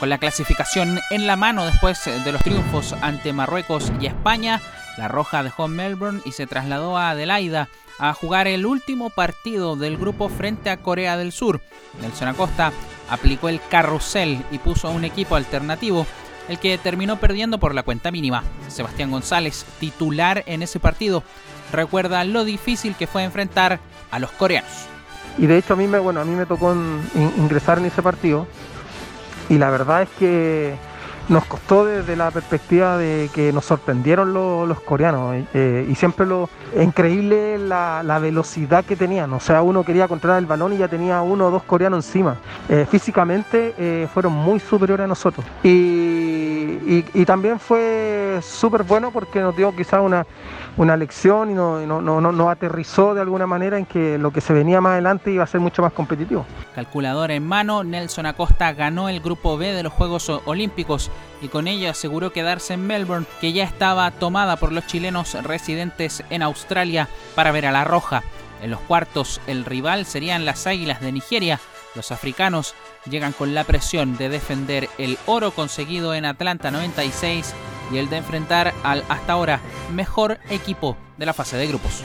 Con la clasificación en la mano después de los triunfos ante Marruecos y España, la Roja dejó Melbourne y se trasladó a Adelaida a jugar el último partido del grupo frente a Corea del Sur. Nelson Acosta aplicó el carrusel y puso a un equipo alternativo, el que terminó perdiendo por la cuenta mínima. Sebastián González, titular en ese partido, recuerda lo difícil que fue enfrentar a los coreanos. Y de hecho a mí me, bueno, a mí me tocó ingresar en ese partido y la verdad es que nos costó desde la perspectiva de que nos sorprendieron los, coreanos eh, y siempre lo increíble la, velocidad que tenían. O sea, uno quería controlar el balón y ya tenía uno o dos coreanos encima. Eh, físicamente eh, fueron muy superiores a nosotros. Y también fue súper bueno porque nos dio quizás una, una lección y nos no, no, no, aterrizó de alguna manera en que lo que se venía más adelante iba a ser mucho más competitivo. Calculador en mano, Nelson Acosta ganó el grupo B de los Juegos Olímpicos y con ello aseguró quedarse en Melbourne, que ya estaba tomada por los chilenos residentes en Australia para ver a la Roja. En los cuartos el rival serían las Águilas de Nigeria. Los africanos llegan con la presión de defender el oro conseguido en Atlanta 96 y el de enfrentar al hasta ahora mejor equipo de la fase de grupos.